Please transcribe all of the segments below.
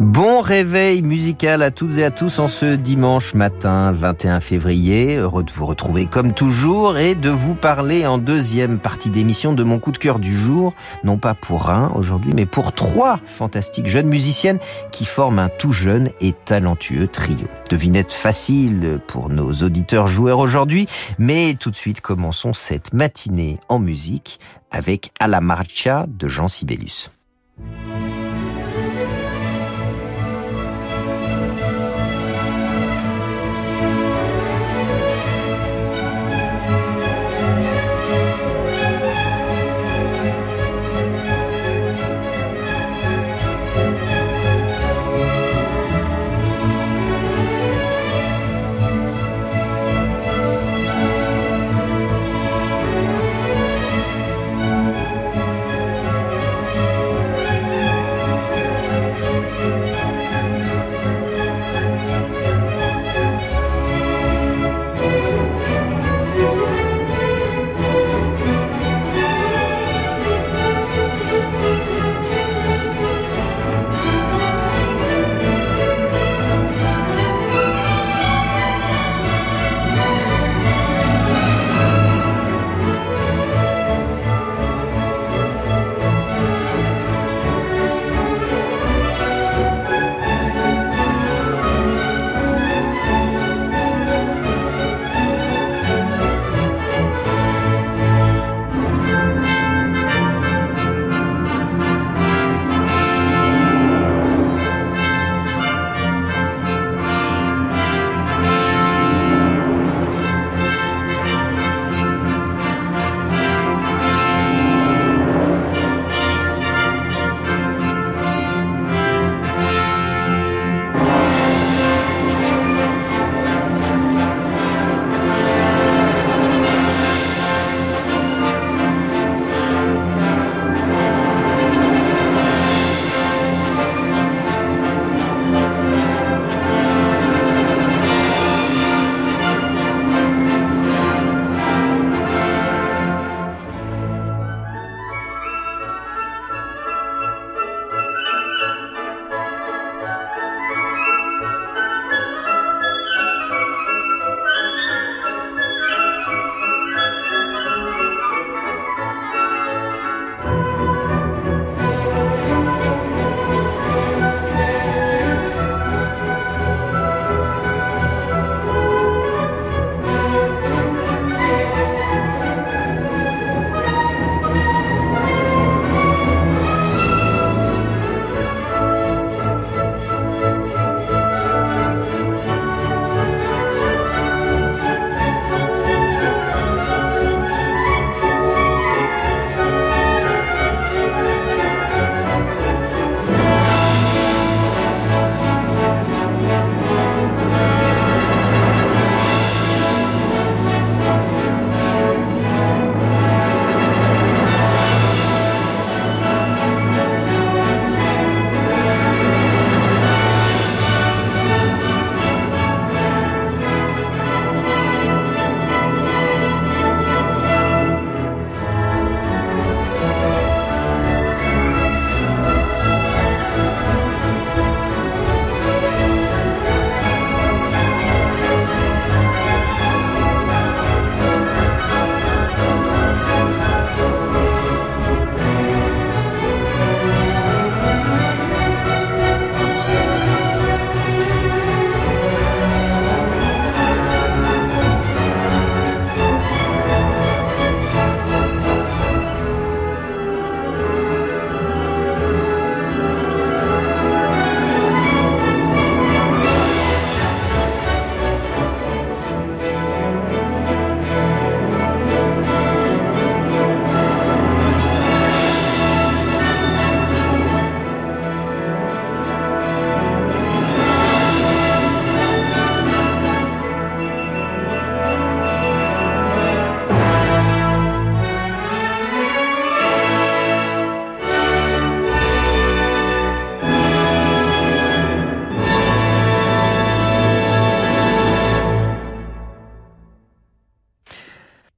Bon réveil musical à toutes et à tous en ce dimanche matin 21 février. Heureux de vous retrouver comme toujours et de vous parler en deuxième partie d'émission de mon coup de cœur du jour. Non pas pour un aujourd'hui, mais pour trois fantastiques jeunes musiciennes qui forment un tout jeune et talentueux trio. Devinette facile pour nos auditeurs joueurs aujourd'hui, mais tout de suite commençons cette matinée en musique avec À la marcha de Jean Sibelius.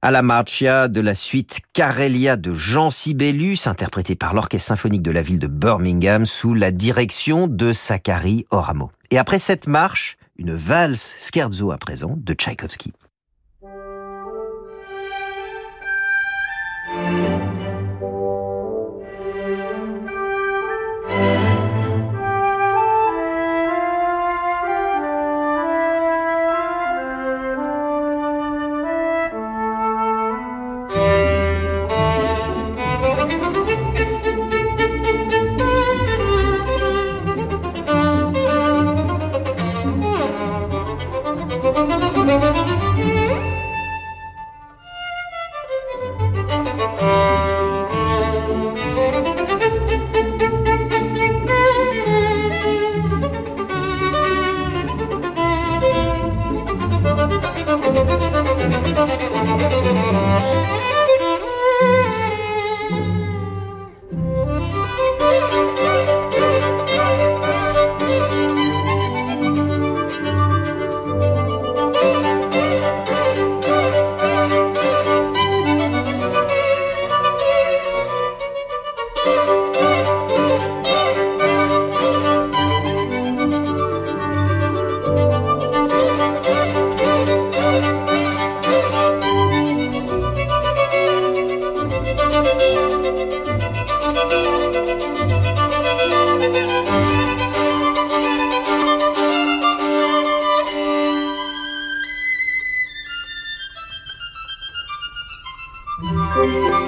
La Marcia de la suite Carelia de Jean Sibelius, interprété par l'Orchestre symphonique de la ville de Birmingham sous la direction de Zachary Oramo. Et après cette marche, une valse scherzo à présent de Tchaïkovski. Música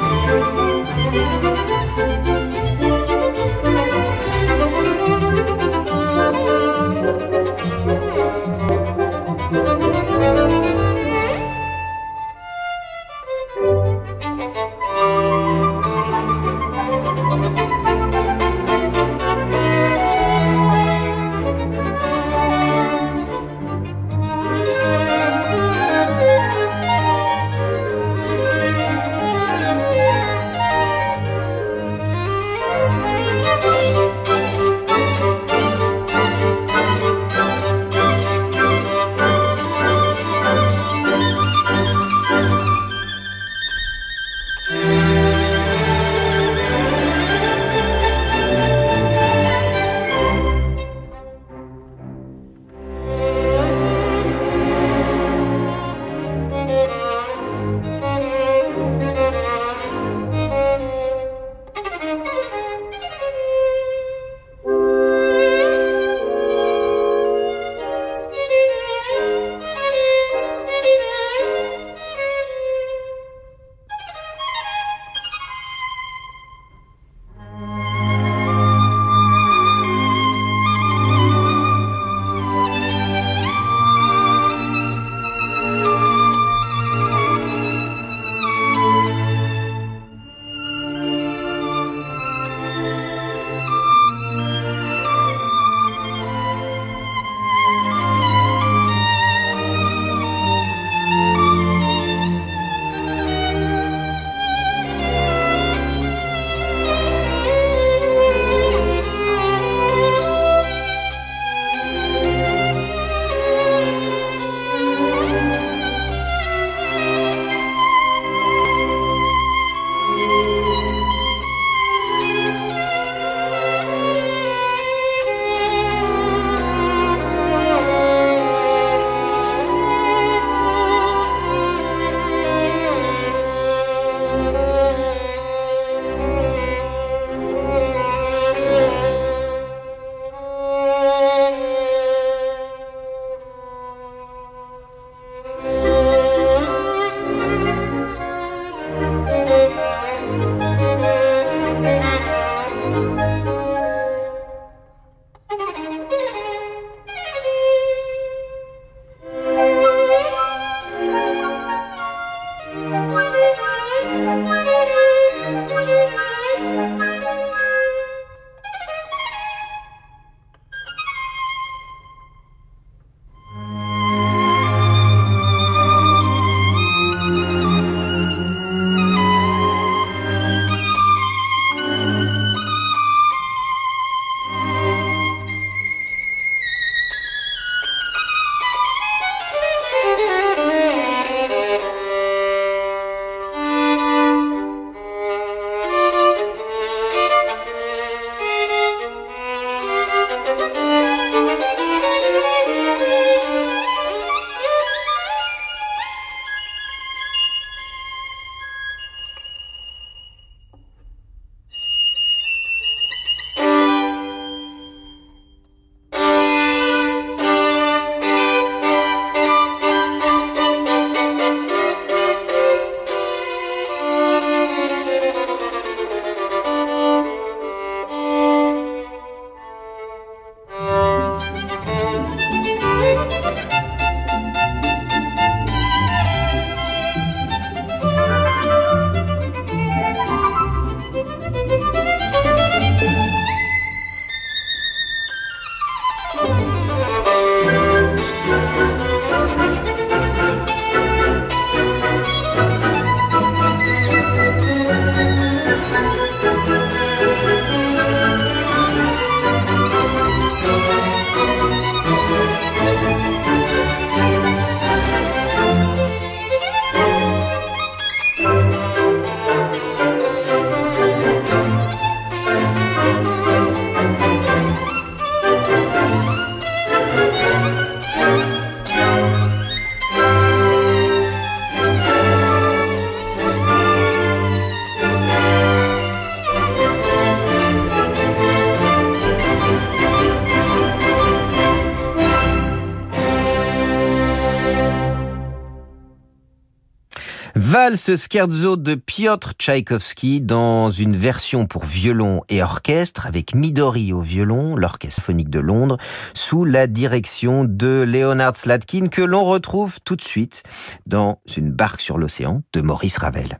valse scherzo de Piotr Tchaïkovski dans une version pour violon et orchestre avec Midori au violon, l'orchestre phonique de Londres, sous la direction de Leonard Slatkin que l'on retrouve tout de suite dans une barque sur l'océan de Maurice Ravel.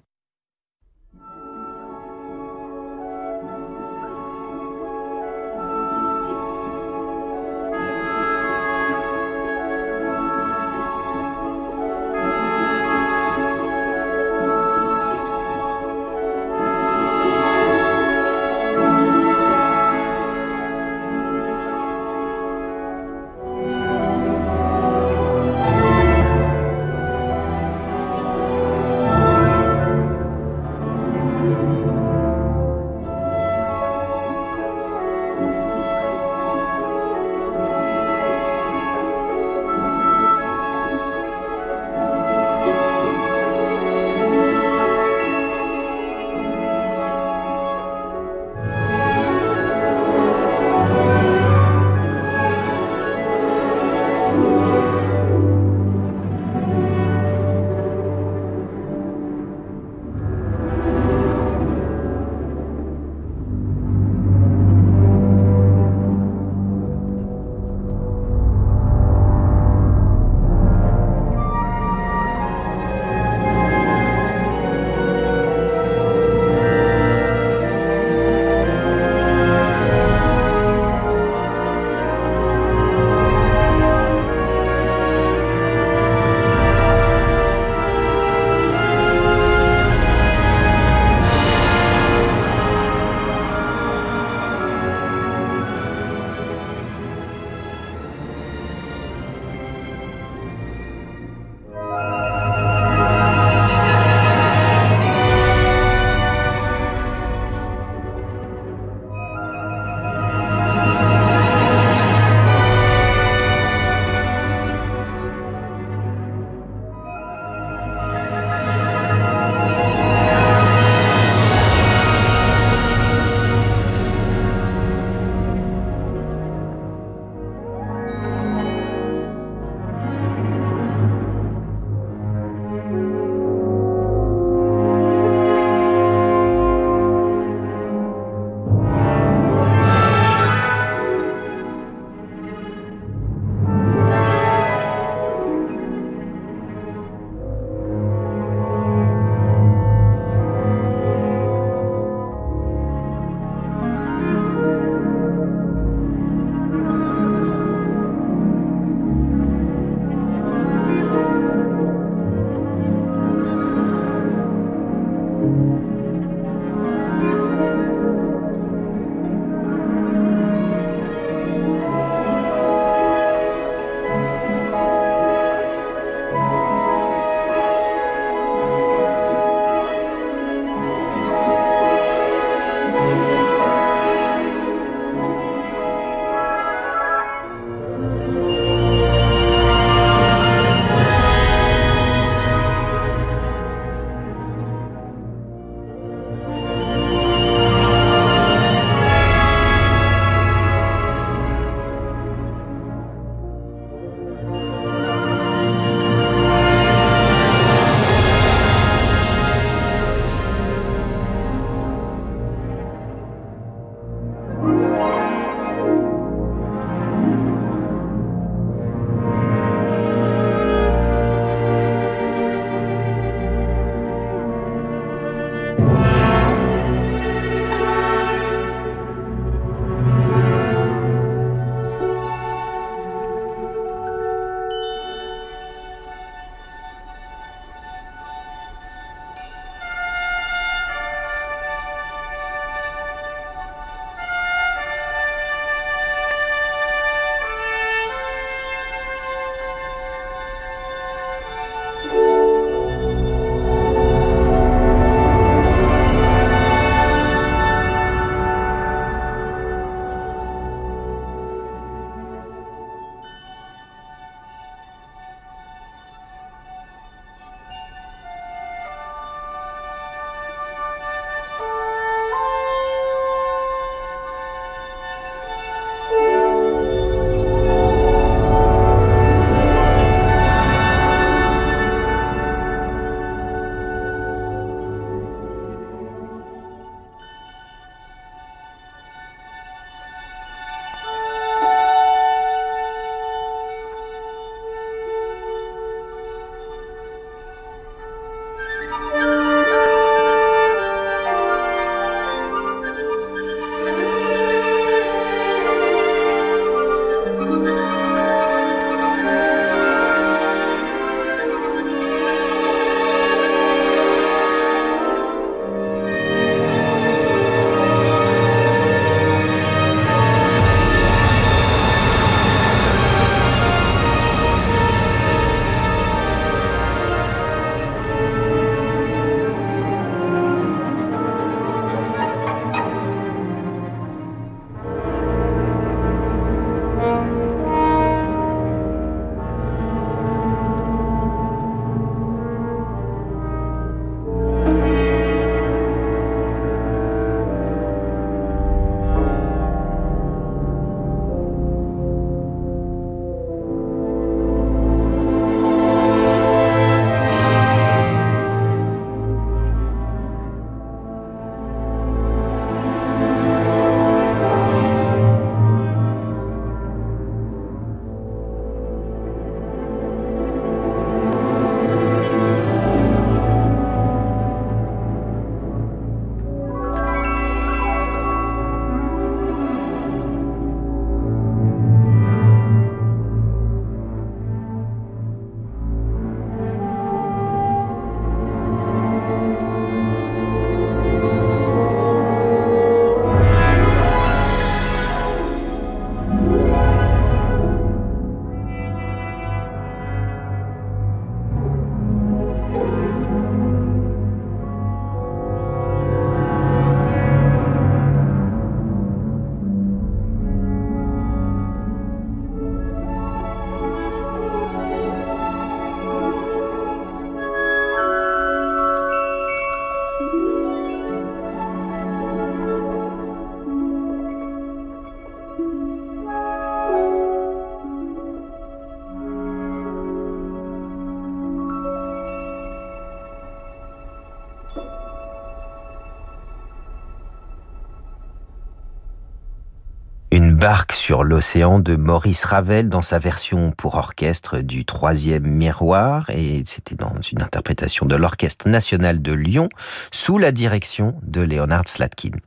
Barque sur l'océan de Maurice Ravel dans sa version pour orchestre du troisième miroir et c'était dans une interprétation de l'Orchestre national de Lyon sous la direction de Leonard Slatkin.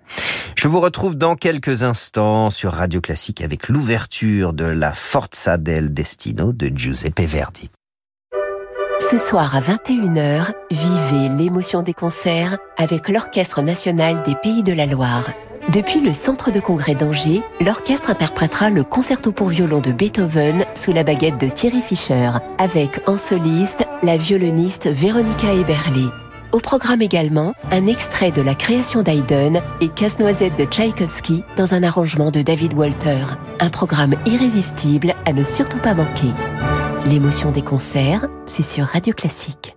Je vous retrouve dans quelques instants sur Radio Classique avec l'ouverture de la Forza del Destino de Giuseppe Verdi. Ce soir à 21h, vivez l'émotion des concerts avec l'Orchestre national des Pays de la Loire. Depuis le centre de congrès d'Angers, l'orchestre interprétera le concerto pour violon de Beethoven sous la baguette de Thierry Fischer, avec en soliste la violoniste Véronica Eberle. Au programme également, un extrait de la création d'Haydn et Casse-Noisette de Tchaïkovski dans un arrangement de David Walter. Un programme irrésistible à ne surtout pas manquer. L'émotion des concerts, c'est sur Radio Classique.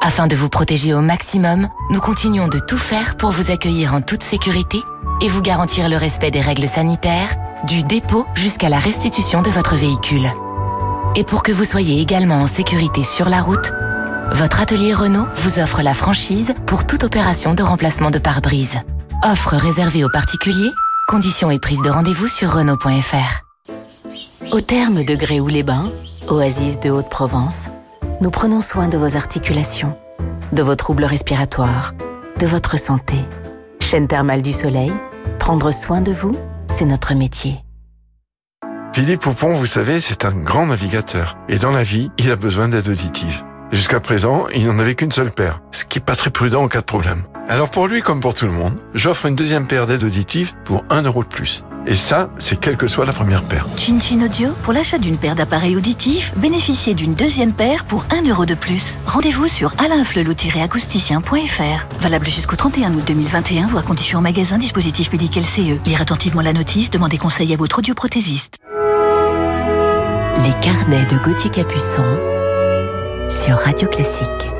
Afin de vous protéger au maximum, nous continuons de tout faire pour vous accueillir en toute sécurité et vous garantir le respect des règles sanitaires, du dépôt jusqu'à la restitution de votre véhicule. Et pour que vous soyez également en sécurité sur la route, votre atelier Renault vous offre la franchise pour toute opération de remplacement de pare-brise. Offre réservée aux particuliers, conditions et prise de rendez-vous sur Renault.fr. Au terme de Gréoux-les-Bains, oasis de Haute-Provence, nous prenons soin de vos articulations, de vos troubles respiratoires, de votre santé. Chaîne thermale du soleil, prendre soin de vous, c'est notre métier. Philippe Poupon, vous savez, c'est un grand navigateur. Et dans la vie, il a besoin d'aide auditive. Jusqu'à présent, il n'en avait qu'une seule paire, ce qui est pas très prudent en cas de problème. Alors pour lui, comme pour tout le monde, j'offre une deuxième paire d'aides auditives pour un euro de plus. Et ça, c'est quelle que soit la première paire. Chin Chin Audio, pour l'achat d'une paire d'appareils auditifs, bénéficiez d'une deuxième paire pour 1 euro de plus. Rendez-vous sur alainflelou-acousticien.fr. Valable jusqu'au 31 août 2021, voire conditions en magasin, dispositif médical CE. Lire attentivement la notice, demandez conseil à votre audioprothésiste. Les carnets de Gauthier Capuçon sur Radio Classique.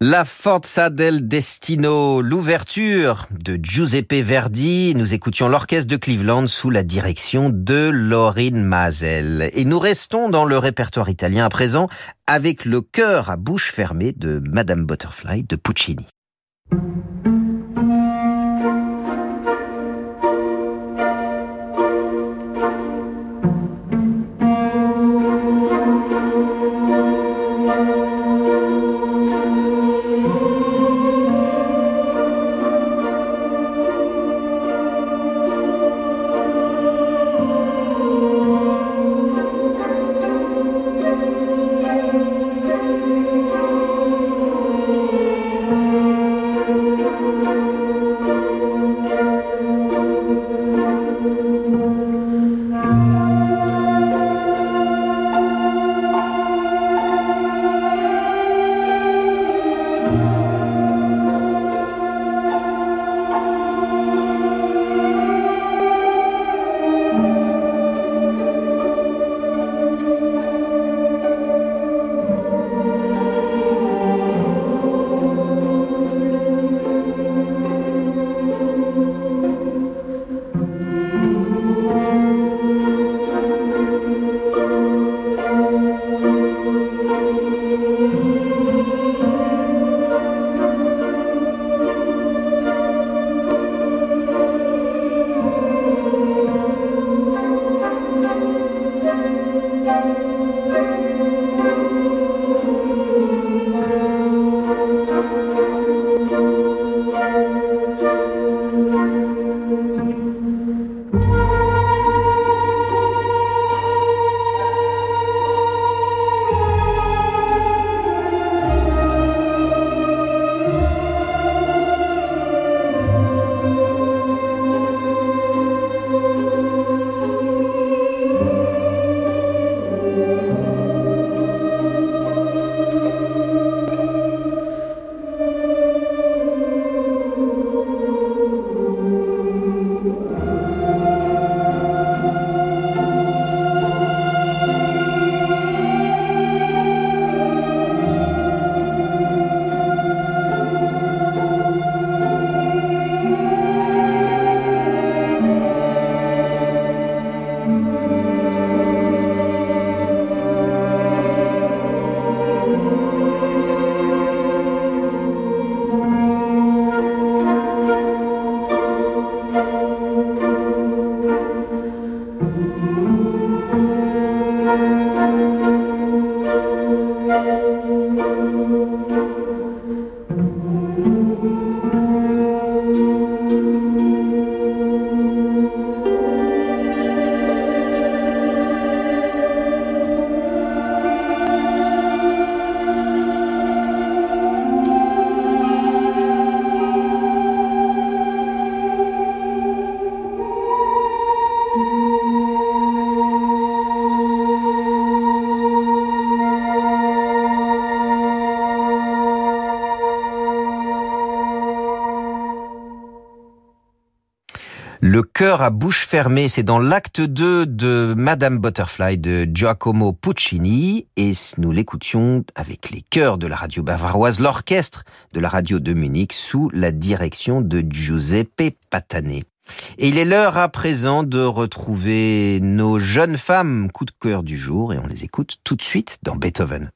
La Forza del Destino, l'ouverture de Giuseppe Verdi. Nous écoutions l'orchestre de Cleveland sous la direction de Laurine Mazel. Et nous restons dans le répertoire italien à présent avec le chœur à bouche fermée de Madame Butterfly de Puccini. Cœur à bouche fermée, c'est dans l'acte 2 de Madame Butterfly de Giacomo Puccini et nous l'écoutions avec les chœurs de la radio bavaroise, l'orchestre de la radio de Munich sous la direction de Giuseppe Patane. Et il est l'heure à présent de retrouver nos jeunes femmes coup de cœur du jour et on les écoute tout de suite dans Beethoven.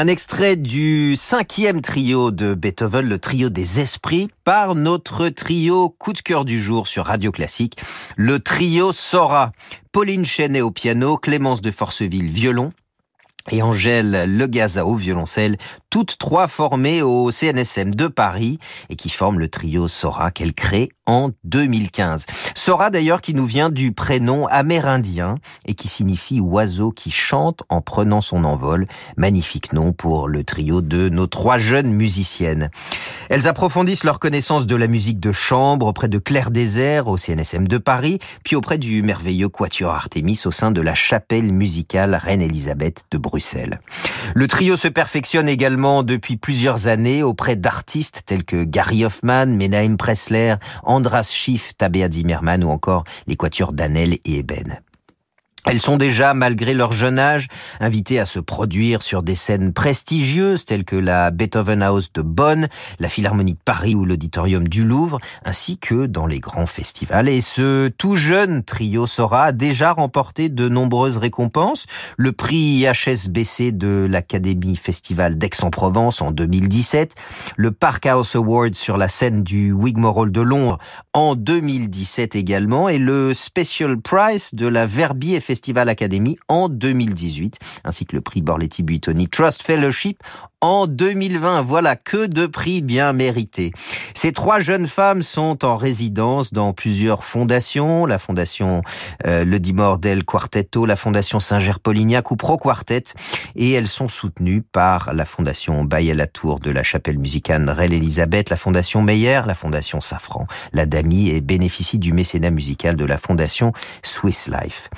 Un extrait du cinquième trio de Beethoven, le trio des esprits, par notre trio coup de cœur du jour sur Radio Classique, le trio Sora. Pauline Chenet au piano, Clémence de Forceville violon, et Angèle Legaza au violoncelle, toutes trois formées au CNSM de Paris et qui forment le trio Sora qu'elle crée en 2015. Sora d'ailleurs qui nous vient du prénom amérindien et qui signifie oiseau qui chante en prenant son envol. Magnifique nom pour le trio de nos trois jeunes musiciennes. Elles approfondissent leur connaissance de la musique de chambre auprès de Claire Désert au CNSM de Paris, puis auprès du merveilleux Quatuor Artemis au sein de la chapelle musicale Reine-Élisabeth de Bruxelles. Le trio se perfectionne également depuis plusieurs années auprès d'artistes tels que Gary Hoffman, Menahem Pressler, Andras Schiff, Tabea Zimmerman ou encore les quatuors Danel et Eben. Elles sont déjà, malgré leur jeune âge, invitées à se produire sur des scènes prestigieuses telles que la Beethoven House de Bonn, la Philharmonie de Paris ou l'Auditorium du Louvre, ainsi que dans les grands festivals. Et ce tout jeune trio Sora a déjà remporté de nombreuses récompenses. Le prix HSBC de l'Académie Festival d'Aix-en-Provence en 2017, le Park House Award sur la scène du Wigmore de Londres en 2017 également, et le Special Prize de la Verbier Festival Academy en 2018, ainsi que le prix Borletti Buitoni Trust Fellowship en 2020. Voilà que de prix bien mérités. Ces trois jeunes femmes sont en résidence dans plusieurs fondations, la fondation euh, Le Dimor del Quartetto, la fondation Saint-Ger-Polignac ou Pro Quartet, et elles sont soutenues par la fondation Baye la Tour de la chapelle musicale Reine Elisabeth, la fondation Meyer, la fondation Safran, la DAMI et bénéficie du mécénat musical de la fondation Swiss Life.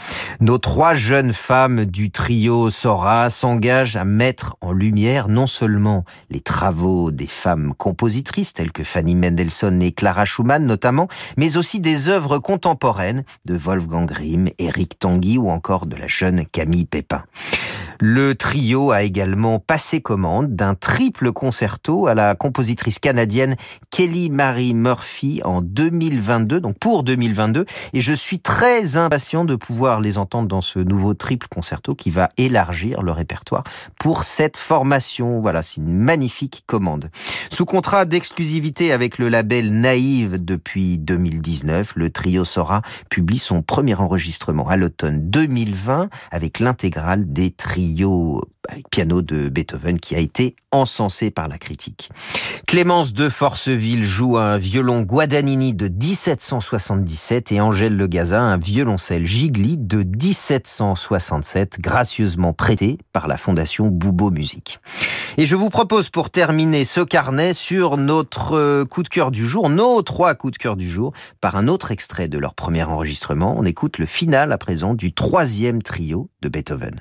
Nos trois jeunes femmes du trio Sora s'engagent à mettre en lumière non seulement les travaux des femmes compositrices telles que Fanny Mendelssohn et Clara Schumann notamment, mais aussi des œuvres contemporaines de Wolfgang Grimm, Eric Tanguy ou encore de la jeune Camille Pépin. Le trio a également passé commande d'un triple concerto à la compositrice canadienne Kelly Marie Murphy en 2022, donc pour 2022, et je suis très impatient de pouvoir les entendre dans ce nouveau triple concerto qui va élargir le répertoire pour cette formation. Voilà, c'est une magnifique commande. Sous contrat d'exclusivité avec le label Naïve depuis 2019, le trio Sora publie son premier enregistrement à l'automne 2020 avec l'intégrale des trios avec piano de Beethoven qui a été encensé par la critique. Clémence de Forceville joue un violon Guadagnini de 1777 et Angèle Le un violoncelle Gigli de 1767 gracieusement prêté par la fondation Boubo Musique. Et je vous propose pour terminer ce carnet sur notre euh, coup de cœur du jour, nos trois coups de cœur du jour, par un autre extrait de leur premier enregistrement. On écoute le final à présent du troisième trio de Beethoven.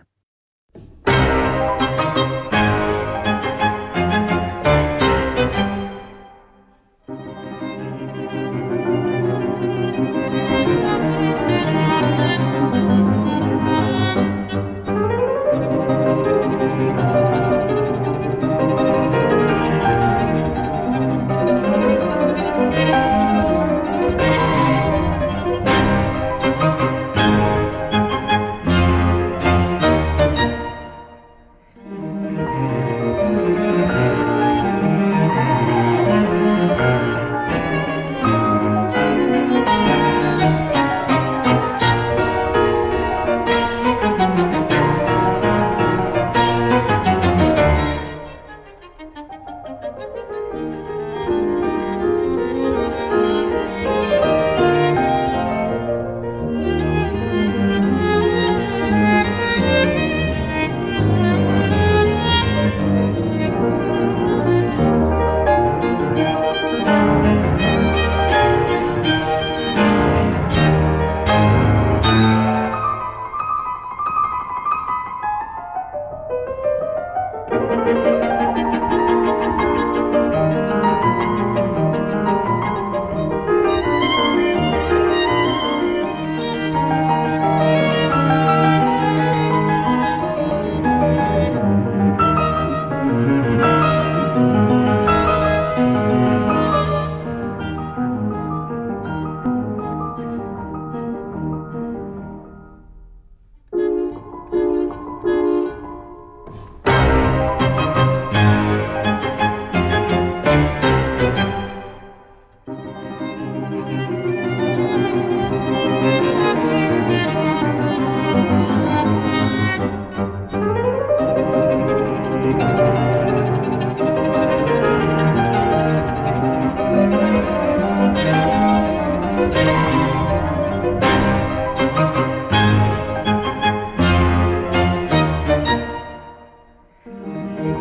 Thank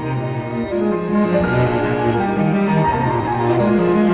you.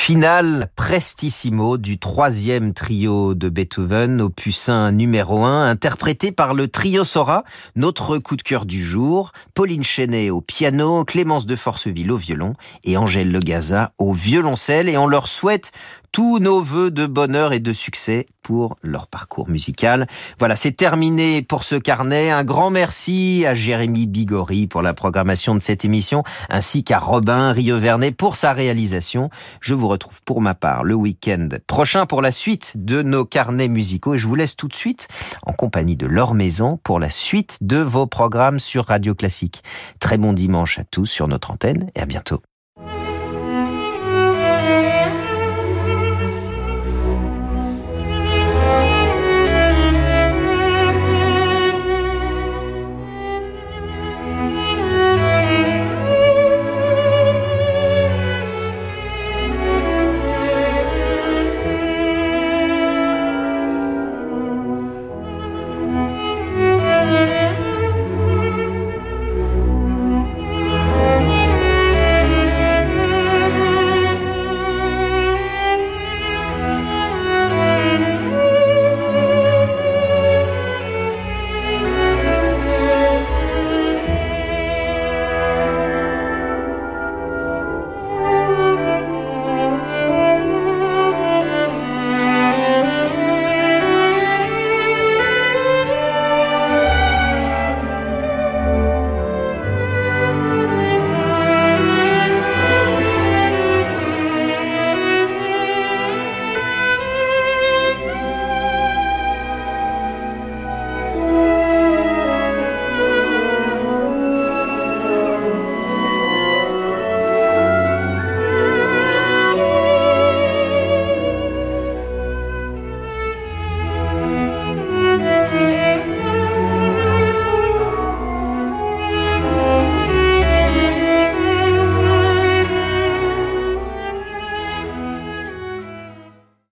Le final prestissimo du troisième trio de Beethoven, opus 1 numéro 1, interprété par le trio Sora, notre coup de cœur du jour, Pauline Chenet au piano, Clémence de Forceville au violon et Angèle Legaza au violoncelle. Et on leur souhaite tous nos voeux de bonheur et de succès pour leur parcours musical. Voilà, c'est terminé pour ce carnet. Un grand merci à Jérémy Bigori pour la programmation de cette émission, ainsi qu'à Robin Rievernet pour sa réalisation. Je vous retrouve pour ma part le week-end prochain pour la suite de nos carnets musicaux et je vous laisse tout de suite en compagnie de leur maison pour la suite de vos programmes sur Radio Classique. Très bon dimanche à tous sur notre antenne et à bientôt.